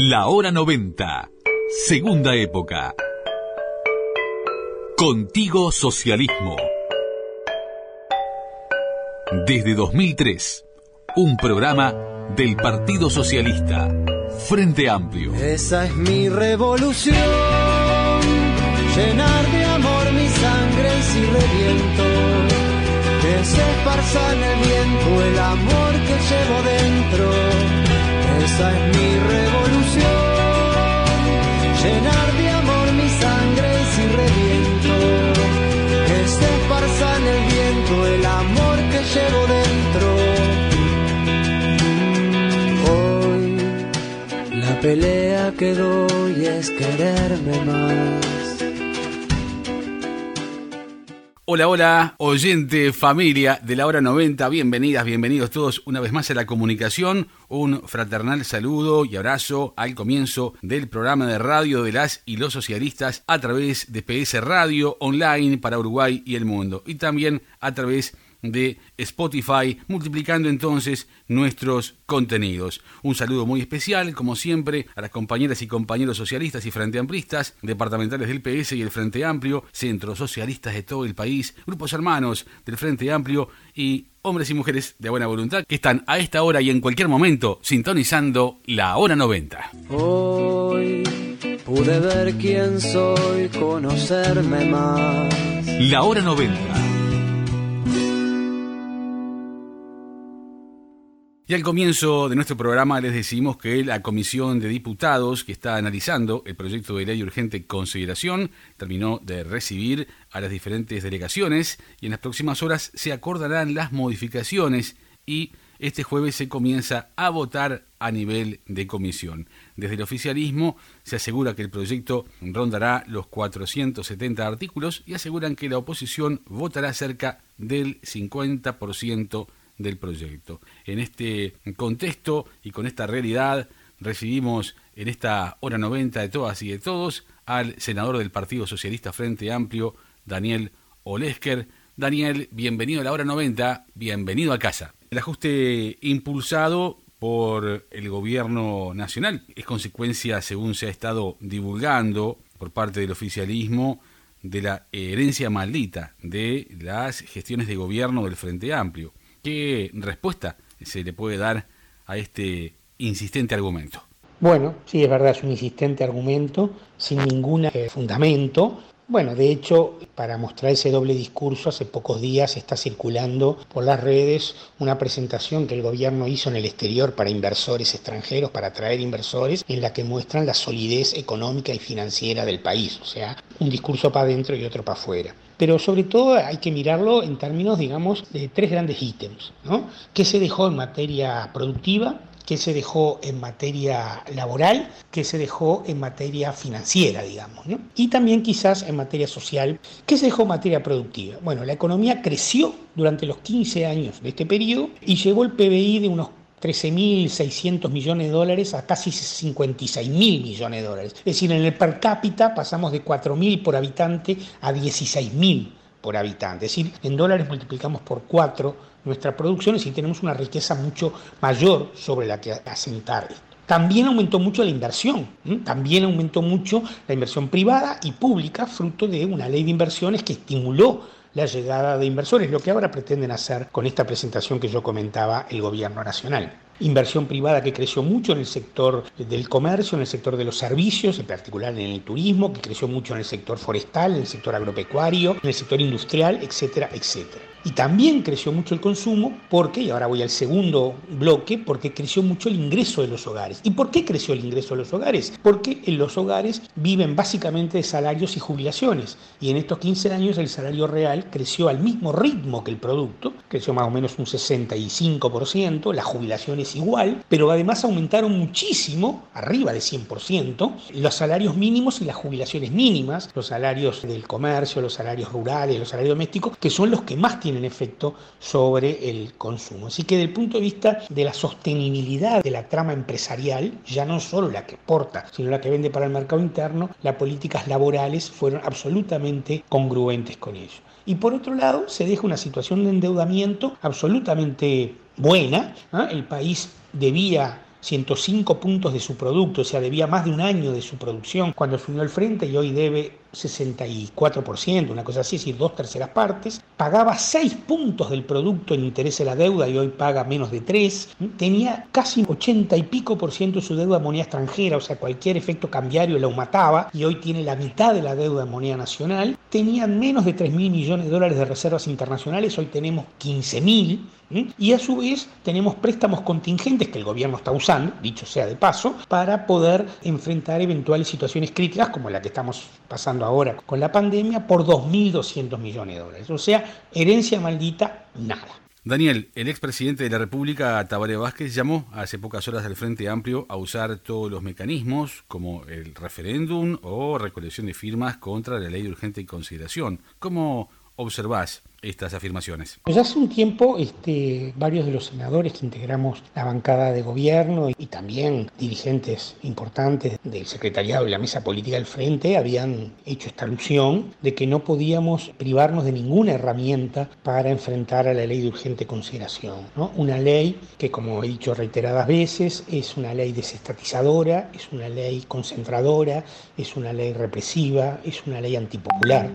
La hora 90. Segunda época. Contigo Socialismo. Desde 2003, un programa del Partido Socialista, Frente Amplio. Esa es mi revolución, llenar de amor mi sangre si reviento, que se esparza en el viento el amor que llevo dentro. Esa es mi revolución, llenar de amor mi sangre si reviento, que se esparza en el viento el amor que llevo dentro. Hoy la pelea que doy es quererme más. Hola, hola, oyente, familia de la hora 90, bienvenidas, bienvenidos todos una vez más a la comunicación. Un fraternal saludo y abrazo al comienzo del programa de radio de las y los socialistas a través de PS Radio Online para Uruguay y el mundo. Y también a través de de Spotify, multiplicando entonces nuestros contenidos. Un saludo muy especial, como siempre, a las compañeras y compañeros socialistas y frente amplistas, departamentales del PS y el Frente Amplio, centros socialistas de todo el país, grupos hermanos del Frente Amplio y hombres y mujeres de buena voluntad que están a esta hora y en cualquier momento sintonizando la hora 90. Hoy pude ver quién soy, conocerme más. La hora 90. Y al comienzo de nuestro programa les decimos que la Comisión de Diputados que está analizando el proyecto de ley urgente consideración terminó de recibir a las diferentes delegaciones y en las próximas horas se acordarán las modificaciones y este jueves se comienza a votar a nivel de comisión. Desde el oficialismo se asegura que el proyecto rondará los 470 artículos y aseguran que la oposición votará cerca del 50% del proyecto. En este contexto y con esta realidad recibimos en esta hora 90 de todas y de todos al senador del Partido Socialista Frente Amplio, Daniel Olesker. Daniel, bienvenido a la hora 90, bienvenido a casa. El ajuste impulsado por el gobierno nacional es consecuencia, según se ha estado divulgando por parte del oficialismo, de la herencia maldita de las gestiones de gobierno del Frente Amplio. ¿Qué respuesta se le puede dar a este insistente argumento? Bueno, sí, es verdad, es un insistente argumento sin ningún eh, fundamento. Bueno, de hecho, para mostrar ese doble discurso, hace pocos días está circulando por las redes una presentación que el gobierno hizo en el exterior para inversores extranjeros, para atraer inversores, en la que muestran la solidez económica y financiera del país, o sea, un discurso para adentro y otro para afuera pero sobre todo hay que mirarlo en términos, digamos, de tres grandes ítems. ¿no? ¿Qué se dejó en materia productiva? ¿Qué se dejó en materia laboral? ¿Qué se dejó en materia financiera, digamos? Y también quizás en materia social. ¿Qué se dejó en materia productiva? Bueno, la economía creció durante los 15 años de este periodo y llegó el PBI de unos 13.600 millones de dólares a casi 56.000 millones de dólares. Es decir, en el per cápita pasamos de 4.000 por habitante a 16.000 por habitante. Es decir, en dólares multiplicamos por 4 nuestra producción y tenemos una riqueza mucho mayor sobre la que asentar También aumentó mucho la inversión, también aumentó mucho la inversión privada y pública, fruto de una ley de inversiones que estimuló la llegada de inversores, lo que ahora pretenden hacer con esta presentación que yo comentaba el gobierno nacional. Inversión privada que creció mucho en el sector del comercio, en el sector de los servicios, en particular en el turismo, que creció mucho en el sector forestal, en el sector agropecuario, en el sector industrial, etcétera, etcétera. Y también creció mucho el consumo porque, y ahora voy al segundo bloque, porque creció mucho el ingreso de los hogares. ¿Y por qué creció el ingreso de los hogares? Porque en los hogares viven básicamente de salarios y jubilaciones. Y en estos 15 años el salario real creció al mismo ritmo que el producto, creció más o menos un 65%, la jubilación es igual, pero además aumentaron muchísimo, arriba de 100%, los salarios mínimos y las jubilaciones mínimas, los salarios del comercio, los salarios rurales, los salarios domésticos, que son los que más tienen tienen efecto sobre el consumo. Así que desde el punto de vista de la sostenibilidad de la trama empresarial, ya no solo la que exporta, sino la que vende para el mercado interno, las políticas laborales fueron absolutamente congruentes con ello. Y por otro lado, se deja una situación de endeudamiento absolutamente buena. El país debía 105 puntos de su producto, o sea, debía más de un año de su producción cuando asumió el frente y hoy debe 64%, una cosa así, es decir, dos terceras partes, pagaba 6 puntos del producto en interés de la deuda y hoy paga menos de 3, tenía casi 80 y pico por ciento de su deuda en moneda extranjera, o sea, cualquier efecto cambiario lo mataba y hoy tiene la mitad de la deuda en moneda nacional, tenía menos de 3 mil millones de dólares de reservas internacionales, hoy tenemos 15 mil, y a su vez tenemos préstamos contingentes que el gobierno está usando, dicho sea de paso, para poder enfrentar eventuales situaciones críticas como la que estamos pasando ahora con la pandemia por 2.200 millones de dólares. O sea, herencia maldita, nada. Daniel, el expresidente de la República, Tabaré Vázquez, llamó hace pocas horas al Frente Amplio a usar todos los mecanismos, como el referéndum o recolección de firmas contra la ley de urgente consideración. ¿Cómo observás estas afirmaciones? Pues hace un tiempo este, varios de los senadores que integramos la bancada de gobierno y también dirigentes importantes del secretariado y la mesa política del frente habían hecho esta alusión de que no podíamos privarnos de ninguna herramienta para enfrentar a la ley de urgente consideración. ¿no? Una ley que, como he dicho reiteradas veces, es una ley desestatizadora, es una ley concentradora, es una ley represiva, es una ley antipopular,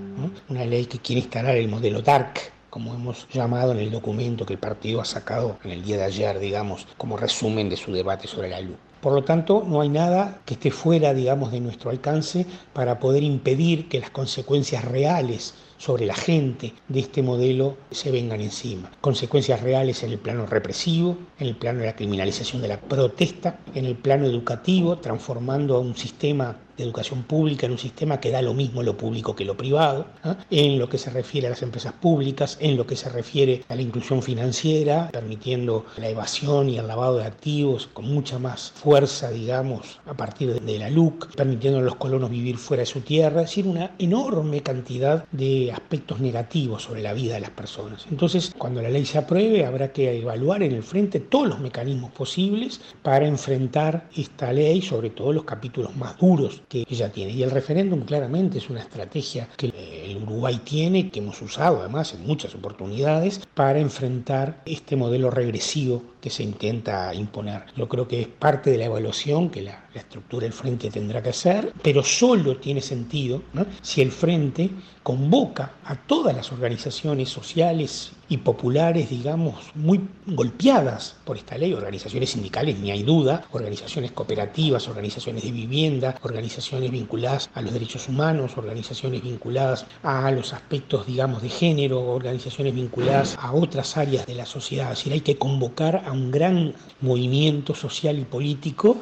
una ley que quiere instalar el modelo DARC como hemos llamado en el documento que el partido ha sacado en el día de ayer, digamos, como resumen de su debate sobre la luz. Por lo tanto, no hay nada que esté fuera, digamos, de nuestro alcance para poder impedir que las consecuencias reales sobre la gente de este modelo se vengan encima. Consecuencias reales en el plano represivo, en el plano de la criminalización de la protesta, en el plano educativo, transformando a un sistema de educación pública en un sistema que da lo mismo lo público que lo privado, en lo que se refiere a las empresas públicas, en lo que se refiere a la inclusión financiera, permitiendo la evasión y el lavado de activos con mucha más fuerza, digamos, a partir de la LUC, permitiendo a los colonos vivir fuera de su tierra, es decir, una enorme cantidad de aspectos negativos sobre la vida de las personas. Entonces, cuando la ley se apruebe, habrá que evaluar en el frente todos los mecanismos posibles para enfrentar esta ley, sobre todo los capítulos más duros que ella tiene. Y el referéndum claramente es una estrategia que el Uruguay tiene, que hemos usado además en muchas oportunidades, para enfrentar este modelo regresivo que se intenta imponer. Yo creo que es parte de la evaluación que la, estructura del frente tendrá que hacer, pero solo tiene sentido si el frente convoca a todas las organizaciones sociales y populares, digamos, muy golpeadas por esta ley, organizaciones sindicales, ni hay duda, organizaciones cooperativas, organizaciones de vivienda, organizaciones vinculadas a los derechos humanos, organizaciones vinculadas a los aspectos, digamos, de género, organizaciones vinculadas a otras áreas de la sociedad. Es decir, hay que convocar a un gran movimiento social y político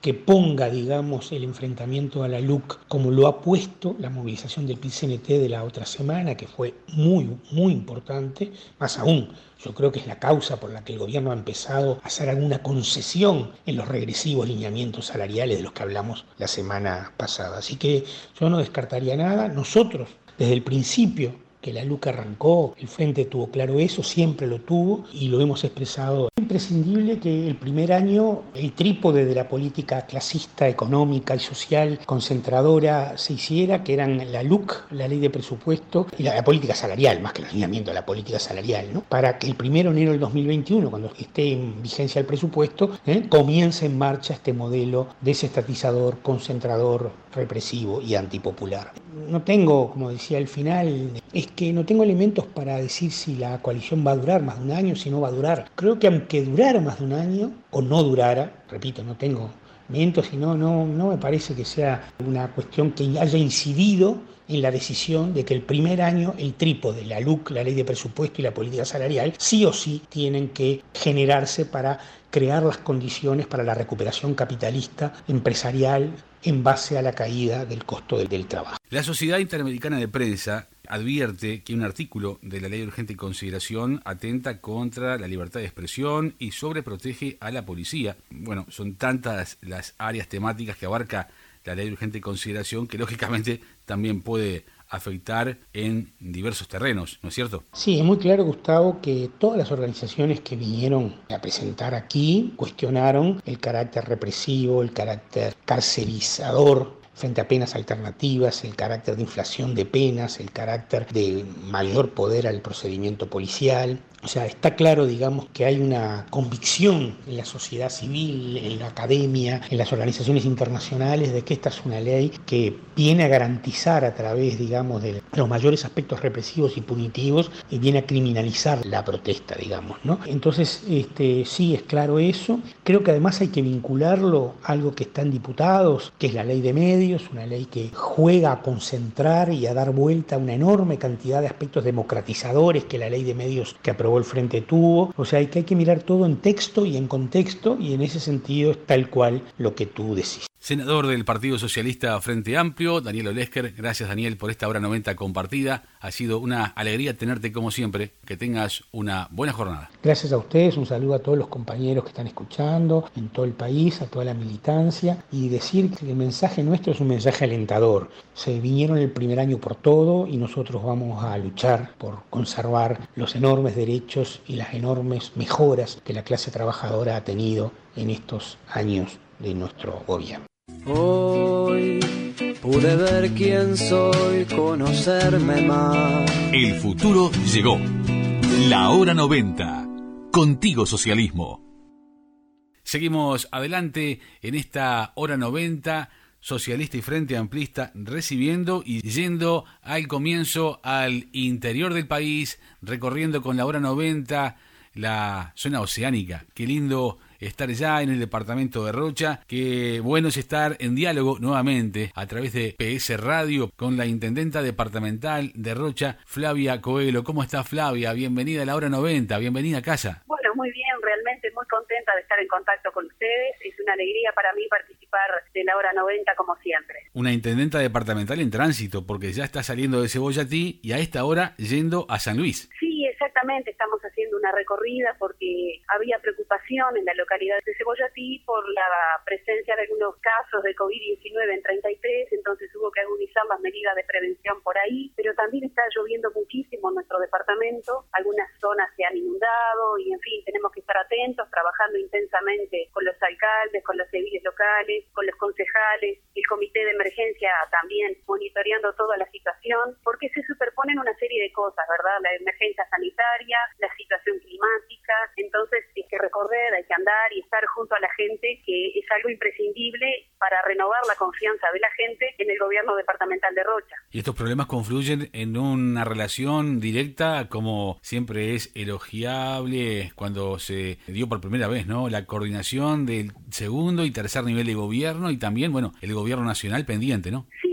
que ponga, digamos, el enfrentamiento a la LUC como lo ha puesto la movilización del PCNT de la otra semana, que fue muy, muy importante, más aún. Yo creo que es la causa por la que el gobierno ha empezado a hacer alguna concesión en los regresivos lineamientos salariales de los que hablamos la semana pasada. Así que yo no descartaría nada. Nosotros, desde el principio, que la LUC arrancó, el Frente tuvo claro eso, siempre lo tuvo y lo hemos expresado. Es imprescindible que el primer año el trípode de la política clasista, económica y social concentradora se hiciera, que eran la LUC, la ley de presupuesto y la, política salarial, más que el alineamiento de la política salarial, ¿no? para que el primero de enero del 2021, cuando esté en vigencia el presupuesto, ¿eh? comience en marcha este modelo desestatizador, concentrador, represivo y antipopular. No tengo, como decía al final, es que no tengo elementos para decir si la coalición va a durar más de un año, si no va a durar. Creo que aunque durara más de un año o no durara, repito, no tengo elementos y no, no, no me parece que sea una cuestión que haya incidido en la decisión de que el primer año el trípode, la LUC, la ley de presupuesto y la política salarial, sí o sí tienen que generarse para crear las condiciones para la recuperación capitalista empresarial en base a la caída del costo del, trabajo. La Sociedad Interamericana de Prensa advierte que un artículo de la Ley de Urgente Consideración atenta contra la libertad de expresión y sobreprotege a la policía. Bueno, son tantas las áreas temáticas que abarca la Ley de Urgente Consideración que lógicamente también puede afectar en diversos terrenos, ¿no es cierto? Sí, es muy claro, Gustavo, que todas las organizaciones que vinieron a presentar aquí cuestionaron el carácter represivo, el carácter carcelizador frente a penas alternativas, el carácter de inflación de penas, el carácter de mayor poder al procedimiento policial, o sea, está claro, digamos, que hay una convicción en la sociedad civil, en la academia, en las organizaciones internacionales, de que esta es una ley que viene a garantizar a través, digamos, de los mayores aspectos represivos y punitivos, y viene a criminalizar la protesta, digamos, ¿no? Entonces, este, sí, es claro eso. Creo que además hay que vincularlo a algo que está en diputados, que es la ley de medios, una ley que juega a concentrar y a dar vuelta a una enorme cantidad de aspectos democratizadores que la ley de medios que aprobó el Frente tuvo. O sea, hay que, hay que mirar todo en texto y en contexto y en ese sentido es tal cual lo que tú decís. Senador del Partido Socialista Frente Amplio, Daniel Olesker. Gracias, Daniel, por esta hora 90 compartida. Ha sido una alegría tenerte como siempre. Que tengas una buena jornada. Gracias a ustedes. Un saludo a todos los compañeros que están escuchando en todo el país, a toda la militancia. Y decir que el mensaje nuestro es un mensaje alentador. Se vinieron el primer año por todo y nosotros vamos a luchar por conservar los enormes derechos y las enormes mejoras que la clase trabajadora ha tenido en estos años de nuestro gobierno. Hoy pude ver quién soy, conocerme más. El futuro llegó. La hora 90. Contigo socialismo. Seguimos adelante en esta hora 90 socialista y frente amplista recibiendo y yendo al comienzo al interior del país, recorriendo con la hora 90 la zona oceánica. Qué lindo estar ya en el departamento de Rocha. Qué bueno es estar en diálogo nuevamente a través de PS Radio con la intendenta departamental de Rocha, Flavia Coelho. ¿Cómo está Flavia? Bienvenida a la hora 90, bienvenida a casa. Bueno, muy bien, realmente muy contenta de estar en contacto con ustedes. Es una alegría para mí participar de la hora 90 como siempre. Una intendenta departamental en tránsito porque ya está saliendo de Cebollatí y a esta hora yendo a San Luis. Sí, exactamente, estamos una recorrida porque había preocupación en la localidad de Cebollatí por la presencia de algunos casos de COVID-19 en 33, entonces hubo que agudizar las medidas de prevención por ahí, pero también está lloviendo muchísimo en nuestro departamento, algunas zonas se han inundado y en fin, tenemos que estar atentos, trabajando intensamente con los alcaldes, con los civiles locales, con los concejales, el comité de emergencia también monitoreando toda la situación, porque se superponen una serie de cosas, ¿verdad? La emergencia sanitaria, la situación entonces hay que recorrer, hay que andar y estar junto a la gente, que es algo imprescindible para renovar la confianza de la gente en el gobierno departamental de Rocha. Y estos problemas confluyen en una relación directa, como siempre es elogiable cuando se dio por primera vez, ¿no? La coordinación del segundo y tercer nivel de gobierno y también, bueno, el gobierno nacional pendiente, ¿no? Sí,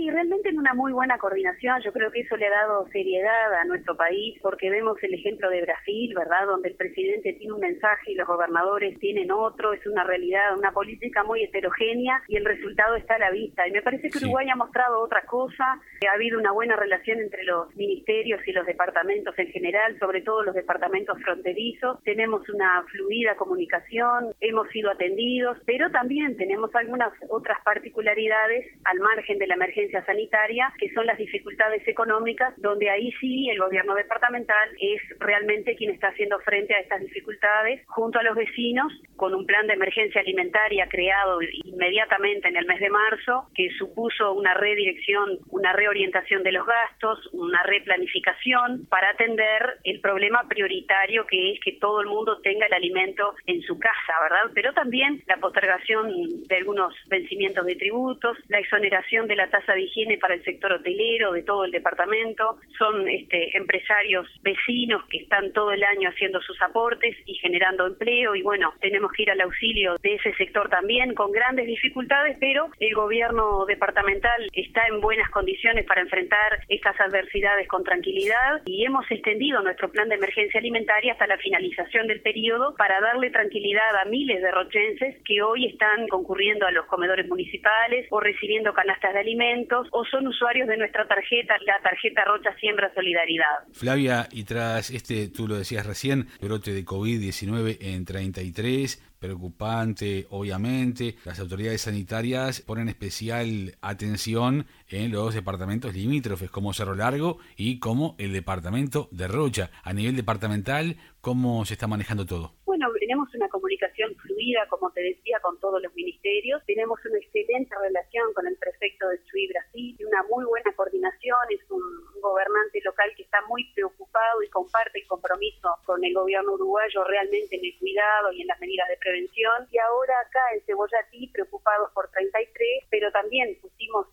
una muy buena coordinación. Yo creo que eso le ha dado seriedad a nuestro país porque vemos el ejemplo de Brasil, ¿verdad? Donde el presidente tiene un mensaje y los gobernadores tienen otro. Es una realidad, una política muy heterogénea y el resultado está a la vista. Y me parece que Uruguay ha mostrado otra cosa. Ha habido una buena relación entre los ministerios y los departamentos en general, sobre todo los departamentos fronterizos. Tenemos una fluida comunicación, hemos sido atendidos, pero también tenemos algunas otras particularidades al margen de la emergencia sanitaria, que son las dificultades económicas, donde ahí sí el gobierno departamental es realmente quien está haciendo frente a estas dificultades junto a los vecinos con un plan de emergencia alimentaria creado inmediatamente en el mes de marzo, que supuso una redirección, una reorientación de los gastos, una replanificación para atender el problema prioritario que es que todo el mundo tenga el alimento en su casa, ¿verdad? Pero también la postergación de algunos vencimientos de tributos, la exoneración de la tasa de higiene para el sector hotelero de todo el departamento, son este, empresarios vecinos que están todo el año haciendo sus aportes y generando empleo. Y bueno, tenemos que ir al auxilio de ese sector también con grandes dificultades, pero el gobierno departamental está en buenas condiciones para enfrentar estas adversidades con tranquilidad. Y hemos extendido nuestro plan de emergencia alimentaria hasta la finalización del periodo para darle tranquilidad a miles de rochenses que hoy están concurriendo a los comedores municipales o recibiendo canastas de alimentos o son usuarios de nuestra tarjeta, la tarjeta Rocha Siembra Solidaridad. Flavia, y tras este, tú lo decías recién, brote de COVID-19 en 33, preocupante, obviamente. Las autoridades sanitarias ponen especial atención en los departamentos limítrofes como Cerro Largo y como el departamento de Rocha. A nivel departamental, ¿cómo se está manejando todo? Bueno, tenemos una comunicación fluida, como te decía, con todos los ministerios, tenemos una excelente relación con el prefecto de Chuy Brasil, una muy buena coordinación, es un gobernante local que está muy preocupado y comparte el compromiso con el gobierno uruguayo realmente en el cuidado y en las medidas de prevención. Y ahora acá en Cebollatí, preocupados por 33, pero también pusimos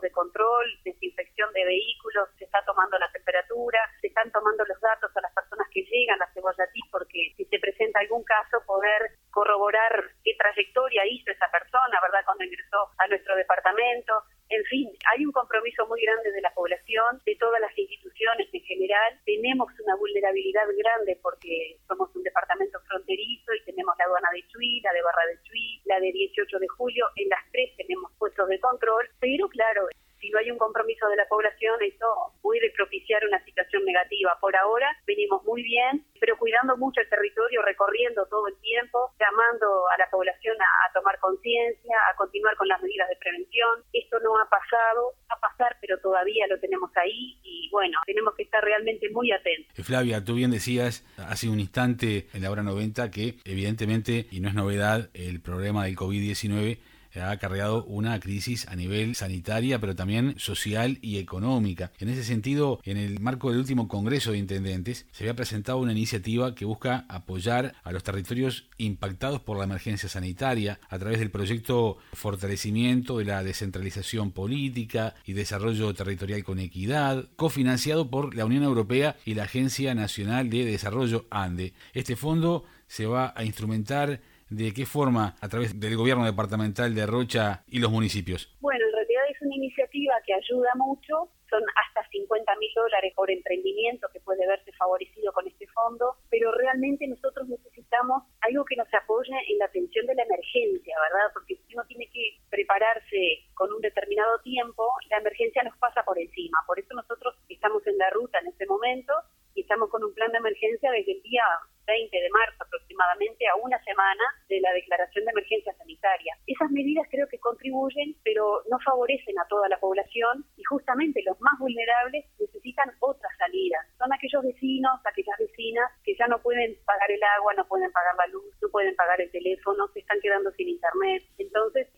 de control, desinfección de vehículos, se está tomando la temperatura, se están tomando los datos a las personas que llegan a Cebollatí porque si se presenta algún caso poder corroborar qué trayectoria hizo esa persona, ¿verdad? Cuando ingresó a nuestro departamento. En fin, hay un compromiso muy grande de la población, de todas las instituciones en general. Tenemos una vulnerabilidad grande porque somos un departamento fronterizo y tenemos la aduana de Chuy, la de Barra de Chuy, la de 18 de julio. En las tres tenemos puestos de control, pero claro, si no hay un compromiso de la población, eso puede propiciar una situación negativa. Por ahora venimos muy bien, pero cuidando mucho el territorio, recorriendo todo el tiempo, llamando a la población a, tomar conciencia, a continuar con las medidas de prevención. Esto no ha pasado, a pasar, pero todavía lo tenemos ahí y bueno, tenemos que estar realmente muy atentos. Eh, Flavia, tú bien decías hace un instante en la hora 90 que evidentemente, y no es novedad, el problema del COVID-19 ha acarreado una crisis a nivel sanitaria, pero también social y económica. En ese sentido, en el marco del último Congreso de Intendentes, se había presentado una iniciativa que busca apoyar a los territorios impactados por la emergencia sanitaria a través del proyecto Fortalecimiento de la Descentralización Política y Desarrollo Territorial con Equidad, cofinanciado por la Unión Europea y la Agencia Nacional de Desarrollo ANDE. Este fondo se va a instrumentar ¿De qué forma? A través del gobierno departamental de Rocha y los municipios. Bueno, en realidad es una iniciativa que ayuda mucho. Son hasta 50 mil dólares por emprendimiento que puede verse favorecido con este fondo, pero realmente nosotros necesitamos algo que nos apoye en la atención de la emergencia, ¿verdad? Porque uno tiene que prepararse con un determinado tiempo, la emergencia nos pasa por encima. Por eso nosotros estamos en la ruta en este momento y estamos con un plan de emergencia desde el día 20 de marzo aproximadamente a una semana de la declaración de emergencia sanitaria. Esas medidas creo que contribuyen, pero no favorecen a toda la población y justamente los más vulnerables necesitan otra salida. Son aquellos vecinos, aquellas vecinas que ya no pueden pagar el agua, no pueden pagar la luz, no pueden pagar el teléfono, se están quedando sin internet. Entonces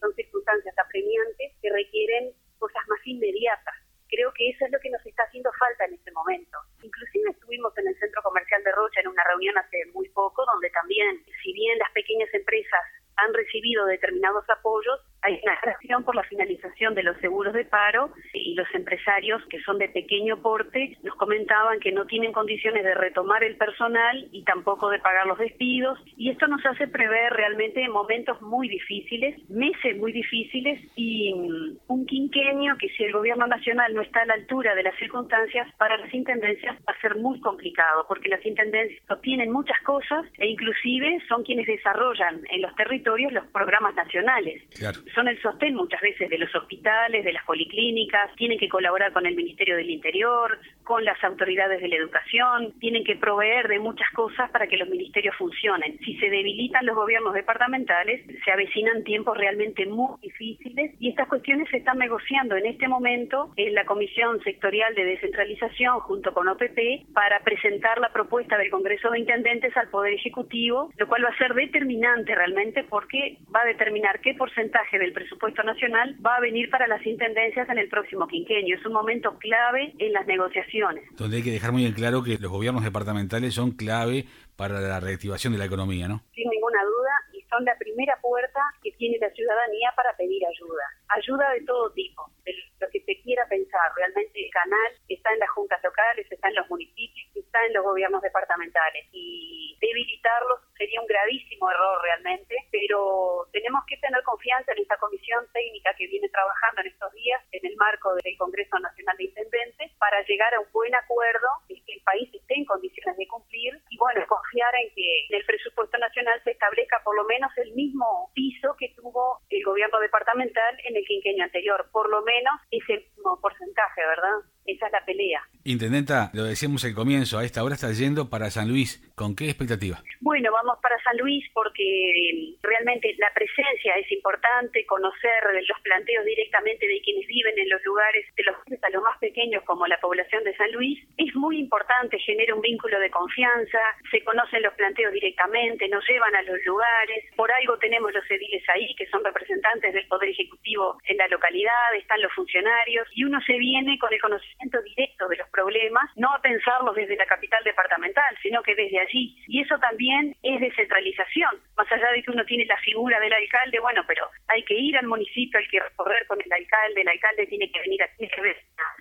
terminado empresarios que son de pequeño porte nos comentaban que no tienen condiciones de retomar el personal y tampoco de pagar los despidos. Y esto nos hace prever realmente momentos muy difíciles, meses muy difíciles y mm, un quinquenio que si el gobierno nacional no está a la altura de las circunstancias para las intendencias va a ser muy complicado porque las intendencias obtienen muchas cosas e inclusive son quienes desarrollan en los territorios los programas nacionales. Son el sostén muchas veces de los hospitales, de las policlínicas, tienen que colaborar con el Ministerio del Interior, con las autoridades de la educación, tienen que proveer de muchas cosas para que los ministerios funcionen. Si se debilitan los gobiernos departamentales, se avecinan tiempos realmente muy difíciles y estas cuestiones se están negociando en este momento en la Comisión Sectorial de Descentralización junto con OPP para presentar la propuesta del Congreso de Intendentes al Poder Ejecutivo, lo cual va a ser determinante realmente porque va a determinar qué porcentaje de el presupuesto nacional va a venir para las intendencias en el próximo quinquenio. Es un momento clave en las negociaciones. Donde hay que dejar muy en claro que los gobiernos departamentales son clave para la reactivación de la economía, ¿no? Sin ninguna duda, y son la primera puerta que tiene la ciudadanía para pedir ayuda. Ayuda de todo tipo, de lo que se quiera pensar. Realmente el canal está en las juntas locales, está en los municipios, en los gobiernos departamentales. Y debilitarlos sería un gravísimo error realmente, pero tenemos que tener confianza en esta comisión técnica que viene trabajando en estos días en el marco del Congreso Nacional de Intendentes para llegar a un buen acuerdo y que el país esté en condiciones de cumplir y bueno, confiar en que en el presupuesto nacional se establezca por lo menos el mismo piso que tuvo el gobierno departamental en el quinquenio anterior, por lo menos ese mismo porcentaje, ¿verdad? Esa es la pelea. Intendenta, lo decíamos al comienzo, a esta hora está yendo para San Luis. ¿Con qué expectativa? Bueno, vamos para San Luis porque eh, realmente la presencia es importante, conocer los planteos directamente de quienes viven en los lugares, de los a los más pequeños como la población de San Luis, es muy importante, genera un vínculo de confianza, se conocen los planteos directamente, nos llevan a los lugares, por algo tenemos los ediles ahí, que son representantes del Poder Ejecutivo en la localidad, están los funcionarios, y uno se viene con el conocimiento directo de los problemas, no a pensarlos desde la capital departamental, sino que desde allí. Y eso también es descentralización. Más allá de que uno tiene la figura del alcalde, bueno, pero hay que ir al municipio, hay que recorrer con el alcalde, el alcalde tiene que venir aquí, que ver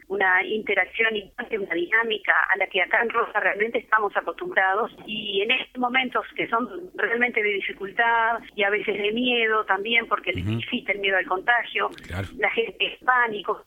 una interacción importante, una dinámica a la que acá en Rosa realmente estamos acostumbrados y en estos momentos que son realmente de dificultad y a veces de miedo también porque existe el miedo al contagio, la gente es pánico,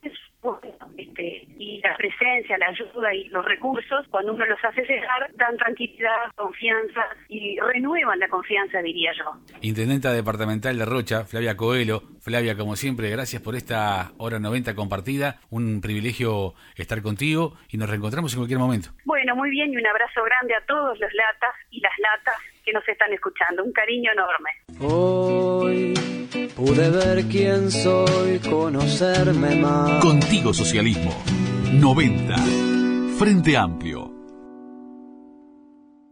este, y la presencia, la ayuda y los recursos, cuando uno los hace llegar, dan tranquilidad, confianza y renuevan la confianza, diría yo. Intendenta Departamental de Rocha, Flavia Coelho. Flavia, como siempre, gracias por esta hora 90 compartida. Un privilegio estar contigo y nos reencontramos en cualquier momento. Bueno, muy bien y un abrazo grande a todos los latas y las latas que nos están escuchando. Un cariño enorme. Hoy pude ver quién soy, conocerme más. Contigo Socialismo 90. Frente Amplio.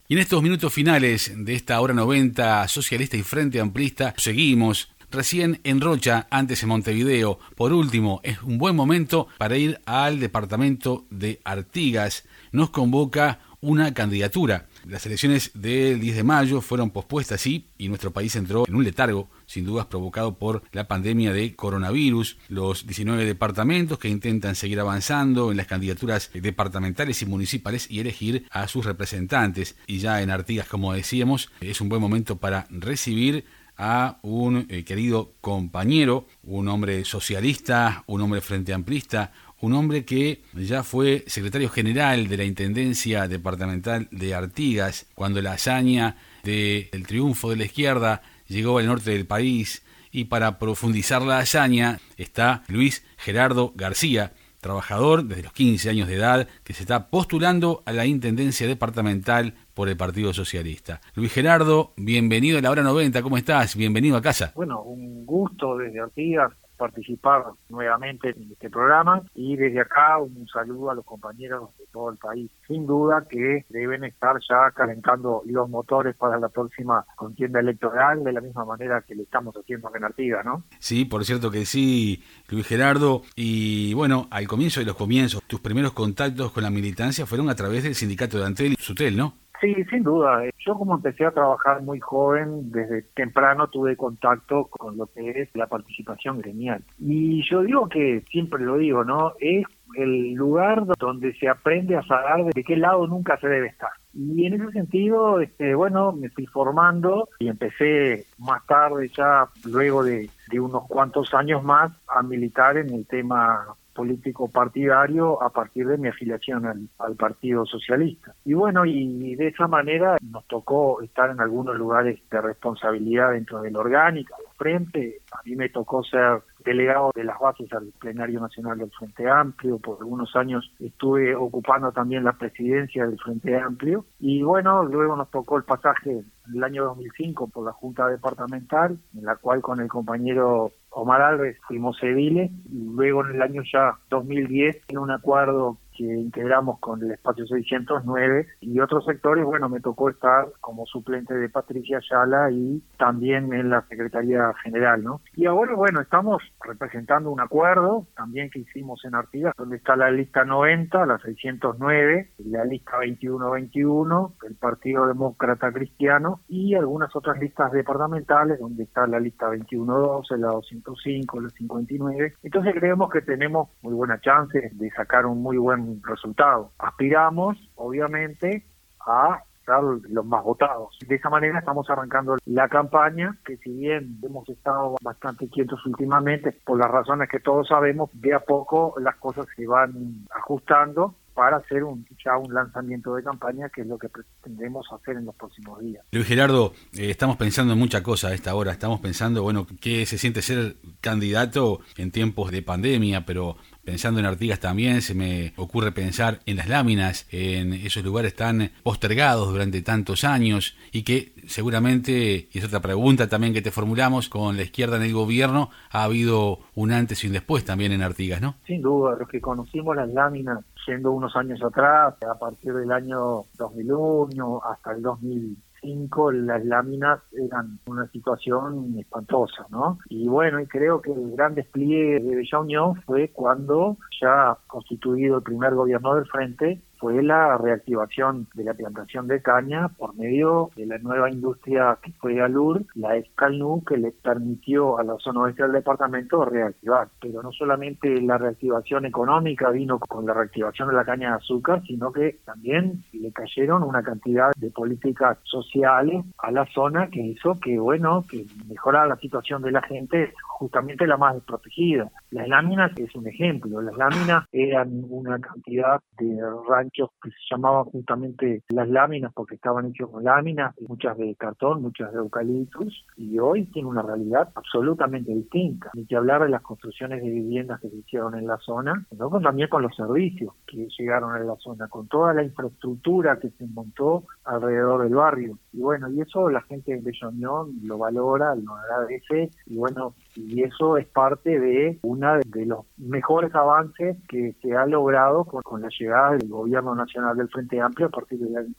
Y en estos minutos finales de esta hora 90 socialista y frente amplista, seguimos recién en Rocha, antes en Montevideo. Por último, es un buen momento para ir al departamento de Artigas. Nos convoca una candidatura. Las elecciones del 10 de mayo fueron pospuestas, sí, y nuestro país entró en un letargo, sin dudas provocado por la pandemia de coronavirus. Los 19 departamentos que intentan seguir avanzando en las candidaturas departamentales y municipales y elegir a sus representantes. Y ya en Artigas, como decíamos, es un buen momento para recibir a un eh, querido compañero, un hombre socialista, un hombre frente amplista, un hombre que ya fue secretario general de la Intendencia Departamental de Artigas, cuando la hazaña del triunfo de la izquierda llegó al norte del país, y para profundizar la hazaña está Luis Gerardo García, trabajador desde los 15 años de edad, que se está postulando a la Intendencia Departamental por el Partido Socialista. Luis Gerardo, bienvenido a la hora 90, ¿cómo estás? Bienvenido a casa. Bueno, un gusto desde Artigas participar nuevamente en este programa y desde acá un saludo a los compañeros de todo el país. Sin duda que deben estar ya calentando los motores para la próxima contienda electoral de la misma manera que lo estamos haciendo en Artigas, ¿no? Sí, por cierto que sí, Luis Gerardo. Y bueno, al comienzo de los comienzos, tus primeros contactos con la militancia fueron a través del sindicato de Antel y Sutel, ¿no? Sí, sin duda. Yo como empecé a trabajar muy joven, desde temprano tuve contacto con lo que es la participación gremial. Y yo digo que, siempre lo digo, ¿no? Es el lugar donde se aprende a saber de qué lado nunca se debe estar. Y en ese sentido, este, bueno, me fui formando y empecé más tarde ya, luego de, de unos cuantos años más, a militar en el tema político partidario a partir de mi afiliación al, Partido Socialista. Y bueno, y de esa manera nos tocó estar en algunos lugares de responsabilidad dentro del orgánica, del frente. A mí me tocó ser delegado de las bases al plenario nacional del Frente Amplio, por algunos años estuve ocupando también la presidencia del Frente Amplio. Y bueno, luego nos tocó el pasaje en el año 2005 por la Junta Departamental, en la cual con el compañero Omar Alves fuimos civiles, y luego en el año ya 2010 en un acuerdo que integramos con el espacio 609 y otros sectores, bueno, me tocó estar como suplente de Patricia Ayala y también en la Secretaría General, ¿no? Y ahora, bueno, estamos representando un acuerdo también que hicimos en Artigas, donde está la lista 90, la 609, la lista 2121, el Partido Demócrata Cristiano y algunas otras listas departamentales, donde está la lista 2112, la 205, la 59. Entonces creemos que tenemos muy buena chance de sacar un muy buen resultado. Aspiramos, obviamente, a ser los más votados. De esa manera estamos arrancando la campaña, que si bien hemos estado bastante quietos últimamente, por las razones que todos sabemos, de a poco las cosas se van ajustando para hacer un, ya un lanzamiento de campaña, que es lo que pretendemos hacer en los próximos días. Luis Gerardo, eh, estamos pensando en mucha cosa a esta hora. Estamos pensando, bueno, qué se siente ser candidato en tiempos de pandemia, pero Pensando en Artigas también, se me ocurre pensar en las láminas, en esos lugares tan postergados durante tantos años y que seguramente, y es otra pregunta también que te formulamos, con la izquierda en el gobierno ha habido un antes y un después también en Artigas, ¿no? Sin duda, los que conocimos las láminas siendo unos años atrás, a partir del año 2001 hasta el 2000 las láminas eran una situación espantosa, ¿no? Y bueno, y creo que el gran despliegue de Bella Unión fue cuando ya constituido el primer gobierno del frente, fue la reactivación de la plantación de caña por medio de la nueva industria que fue Alur, la Escalnu, que le permitió a la zona oeste del departamento reactivar. Pero no solamente la reactivación económica vino con la reactivación de la caña de azúcar, sino que también le cayeron una cantidad de políticas sociales a la zona que hizo que, bueno, que mejorara la situación de la gente justamente la más desprotegida. Las láminas es un ejemplo. Las láminas eran una cantidad de ranchos que se llamaban justamente las láminas porque estaban hechos con láminas, muchas de cartón, muchas de eucaliptus, y hoy tiene una realidad absolutamente distinta. Ni que hablar de las construcciones de viviendas que se hicieron en la zona, sino también con los servicios que llegaron a la zona, con toda la infraestructura que se montó alrededor del barrio. Y bueno, y eso la gente de Unión lo valora, lo agradece, y bueno, y eso es parte de uno de los mejores avances que se ha logrado con, la llegada del gobierno nacional del Frente Amplio a partir del año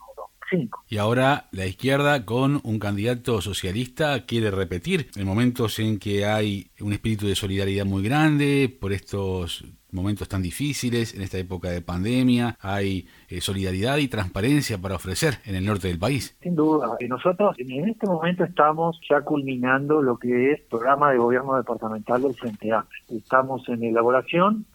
2005. Y ahora la izquierda con un candidato socialista quiere repetir en momentos en que hay un espíritu de solidaridad muy grande por estos momentos tan difíciles, en esta época de pandemia, hay eh, solidaridad y transparencia para ofrecer en el norte del país. Sin duda, nosotros en este momento estamos ya culminando lo que es programa de gobierno departamental del Frente A. Estamos en elaboración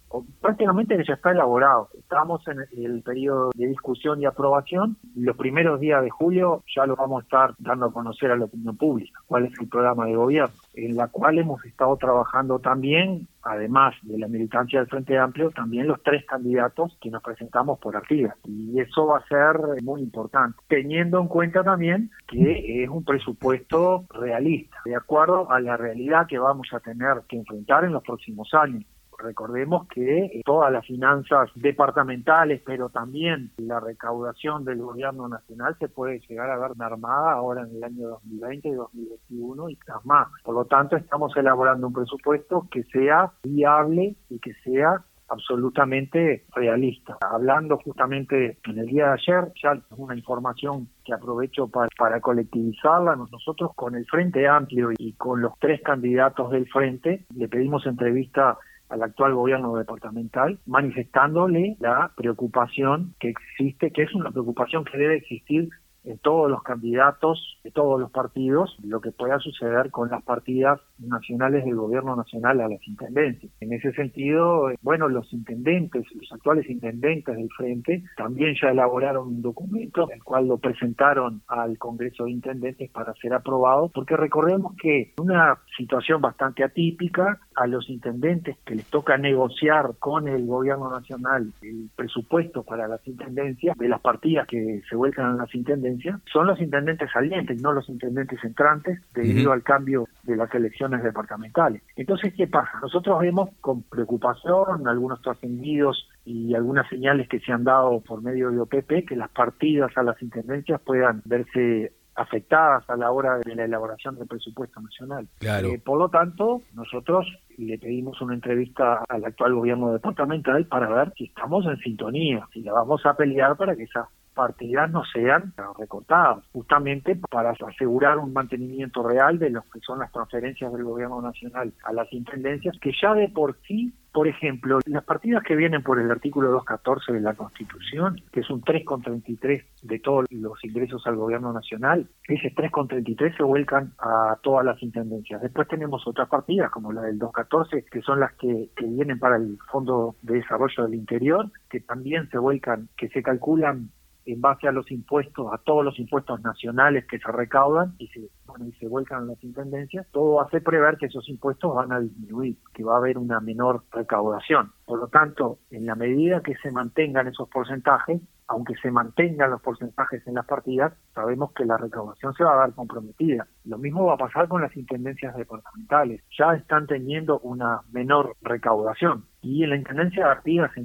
prácticamente ya está elaborado. Estamos en el periodo de discusión y aprobación. Los primeros días de julio ya lo vamos a estar dando a conocer a la opinión pública, cuál es el programa de gobierno, en la cual hemos estado trabajando también, además de la militancia del Frente Amplio, también los tres candidatos que nos presentamos por arriba. Y eso va a ser muy importante, teniendo en cuenta también que es un presupuesto realista, de acuerdo a la realidad que vamos a tener que enfrentar en los próximos años. Recordemos que todas las finanzas departamentales, pero también la recaudación del gobierno nacional se puede llegar a ver armada ahora en el año 2020 y 2021 y más. Por lo tanto, estamos elaborando un presupuesto que sea viable y que sea absolutamente realista. Hablando justamente en el día de ayer, ya una información que aprovecho para, para colectivizarla, nosotros con el Frente Amplio y con los tres candidatos del Frente le pedimos entrevista al actual gobierno departamental, manifestándole la preocupación que existe, que es una preocupación que debe existir en todos los candidatos de todos los partidos lo que pueda suceder con las partidas nacionales del gobierno nacional a las intendencias. En ese sentido, bueno, los intendentes, los actuales intendentes del Frente, también ya elaboraron un documento, el cual lo presentaron al Congreso de Intendentes para ser aprobado, porque recordemos que una situación bastante atípica, a los intendentes que les toca negociar con el gobierno nacional el presupuesto para las intendencias, de las partidas que se vuelcan a las intendencias, son los intendentes salientes, no los intendentes entrantes, debido al cambio de las elecciones departamentales. Entonces, ¿qué pasa? Nosotros vemos con preocupación algunos trascendidos y algunas señales que se han dado por medio de OPP que las partidas a las intendencias puedan verse afectadas a la hora de la elaboración del presupuesto nacional. Eh, por lo tanto, nosotros le pedimos una entrevista al actual gobierno departamental para ver si estamos en sintonía, si la vamos a pelear para que esa partidas no sean recortadas, justamente para asegurar un mantenimiento real de lo que son las transferencias del gobierno nacional a las intendencias, que ya de por sí por ejemplo, las partidas que vienen por el artículo 214 de la Constitución, que es un 3,33 de todos los ingresos al gobierno nacional, ese 3,33 se vuelcan a todas las intendencias. Después tenemos otras partidas, como la del 214, que son las que, que vienen para el Fondo de Desarrollo del Interior, que también se vuelcan, que se calculan en base a los impuestos, a todos los impuestos nacionales que se recaudan y se, bueno, vuelcan a las intendencias, todo hace prever que esos impuestos van a disminuir, que va a haber una menor recaudación. Por lo tanto, en la medida que se mantengan esos porcentajes, aunque se mantengan los porcentajes en las partidas, sabemos que la recaudación se va a ver comprometida. Lo mismo va a pasar con las intendencias departamentales. Ya están teniendo una menor recaudación y en la Intendencia de Artigas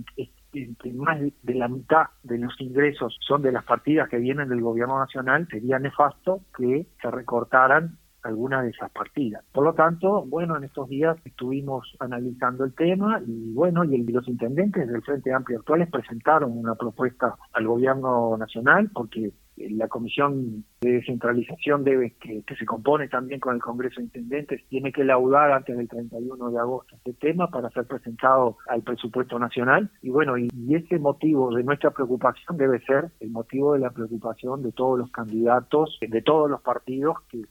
más de la mitad de los ingresos son de las partidas que vienen del gobierno nacional, sería nefasto que se recortaran algunas de esas partidas. Por lo tanto, bueno, en estos días estuvimos analizando el tema y bueno, y los intendentes del Frente Amplio actuales presentaron una propuesta al gobierno nacional porque la comisión de descentralización debe que, se compone también con el Congreso de Intendentes tiene que laudar antes del 31 de agosto este tema para ser presentado al presupuesto nacional. Y bueno y, y ese motivo de nuestra preocupación debe ser el motivo de la preocupación de todos los candidatos de todos los partidos que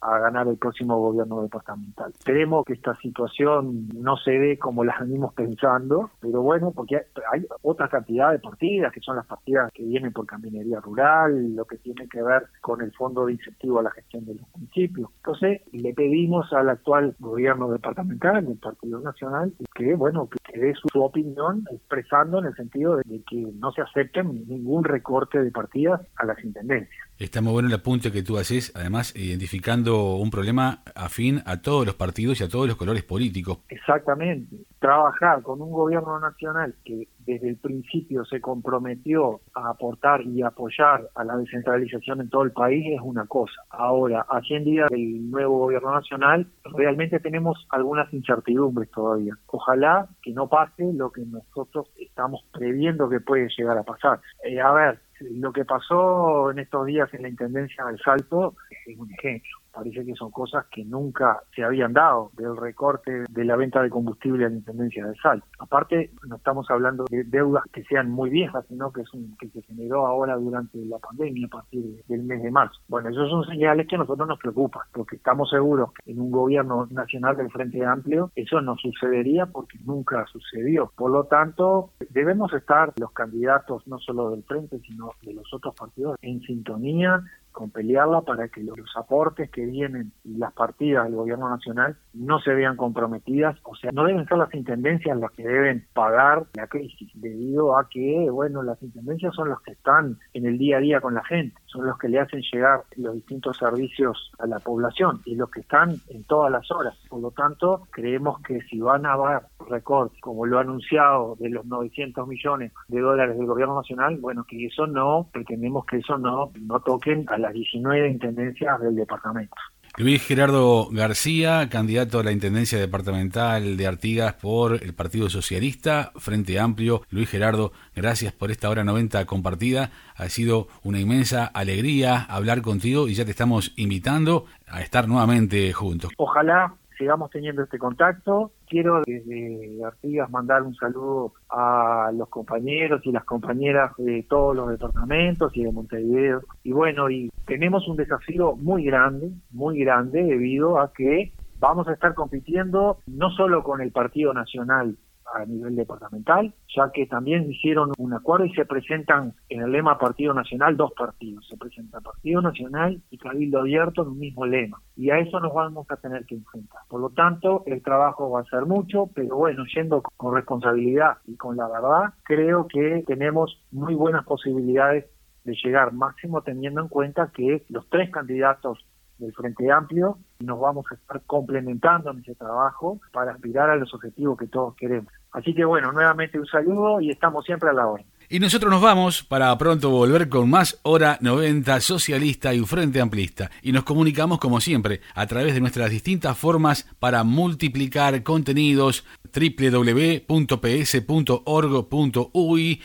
a ganar el próximo gobierno departamental. Esperemos que esta situación no se dé como la venimos pensando, pero bueno, porque hay otra cantidad de partidas, que son las partidas que vienen por caminería rural, lo que tiene que ver con el fondo de incentivo a la gestión de los municipios. Entonces, le pedimos al actual gobierno departamental, del Partido Nacional, que, bueno, que dé su, opinión expresando en el sentido de que no se acepten ningún recorte de partidas a las intendencias. Está muy bueno el apunte que tú haces, además identificando un problema afín a todos los partidos y a todos los colores políticos. Exactamente. Trabajar con un gobierno nacional que desde el principio se comprometió a aportar y apoyar a la descentralización en todo el país es una cosa. Ahora, a 100 días del nuevo gobierno nacional, realmente tenemos algunas incertidumbres todavía. Ojalá que no pase lo que nosotros estamos previendo que puede llegar a pasar. Eh, a ver, lo que pasó en estos días en la Intendencia del Salto es un ejemplo parece que son cosas que nunca se habían dado del recorte de la venta de combustible a la Intendencia de Sal. Aparte, no estamos hablando de deudas que sean muy viejas, sino que es un, que se generó ahora durante la pandemia a partir del mes de marzo. Bueno, esos son señales que a nosotros nos preocupan, porque estamos seguros que en un gobierno nacional del Frente Amplio eso no sucedería porque nunca sucedió. Por lo tanto, debemos estar los candidatos no solo del Frente, sino de los otros partidos en sintonía con pelearla para que los aportes que vienen y las partidas del gobierno nacional no se vean comprometidas, o sea, no deben ser las intendencias las que deben pagar la crisis, debido a que, bueno, las intendencias son los que están en el día a día con la gente, son los que le hacen llegar los distintos servicios a la población y los que están en todas las horas. Por lo tanto, creemos que si van a haber recortes, como lo ha anunciado, de los 900 millones de dólares del gobierno nacional, bueno, que eso no, pretendemos que eso no, no toquen a las 19 intendencias del departamento. Luis Gerardo García, candidato a la Intendencia Departamental de Artigas por el Partido Socialista, Frente Amplio. Luis Gerardo, gracias por esta hora 90 compartida. Ha sido una inmensa alegría hablar contigo y ya te estamos invitando a estar nuevamente juntos. Ojalá sigamos teniendo este contacto. Quiero desde Artigas mandar un saludo a los compañeros y las compañeras de todos los departamentos y de Montevideo. Y bueno, y tenemos un desafío muy grande, muy grande debido a que vamos a estar compitiendo no solo con el Partido Nacional a nivel departamental, ya que también hicieron un acuerdo y se presentan en el lema Partido Nacional dos partidos. Se presenta Partido Nacional y Cabildo Abierto en un mismo lema. Y a eso nos vamos a tener que enfrentar. Por lo tanto, el trabajo va a ser mucho, pero bueno, yendo con responsabilidad y con la verdad, creo que tenemos muy buenas posibilidades de llegar máximo teniendo en cuenta que los tres candidatos del Frente Amplio nos vamos a estar complementando en ese trabajo para aspirar a los objetivos que todos queremos. Así que bueno, nuevamente un saludo y estamos siempre a la hora. Y nosotros nos vamos para pronto volver con más Hora 90 Socialista y Frente Amplista. Y nos comunicamos como siempre a través de nuestras distintas formas para multiplicar contenidos www.ps.org.uy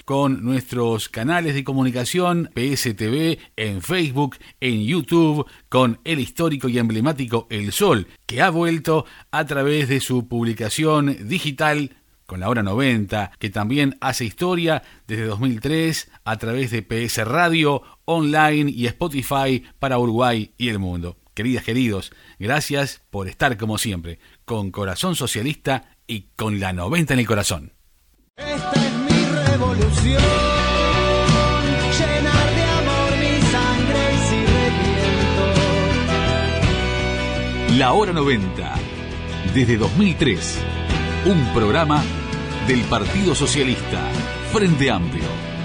con nuestros canales de comunicación PSTV en Facebook, en YouTube, con el histórico y emblemático El Sol, que ha vuelto a través de su publicación digital con la hora 90, que también hace historia desde 2003 a través de PS Radio, online y Spotify para Uruguay y el mundo. Queridas, queridos, gracias por estar como siempre, con Corazón Socialista y con la 90 en el corazón. Esta es mi revolución, llenar de amor mi sangre y si La hora 90, desde 2003 un programa del Partido Socialista, Frente Amplio.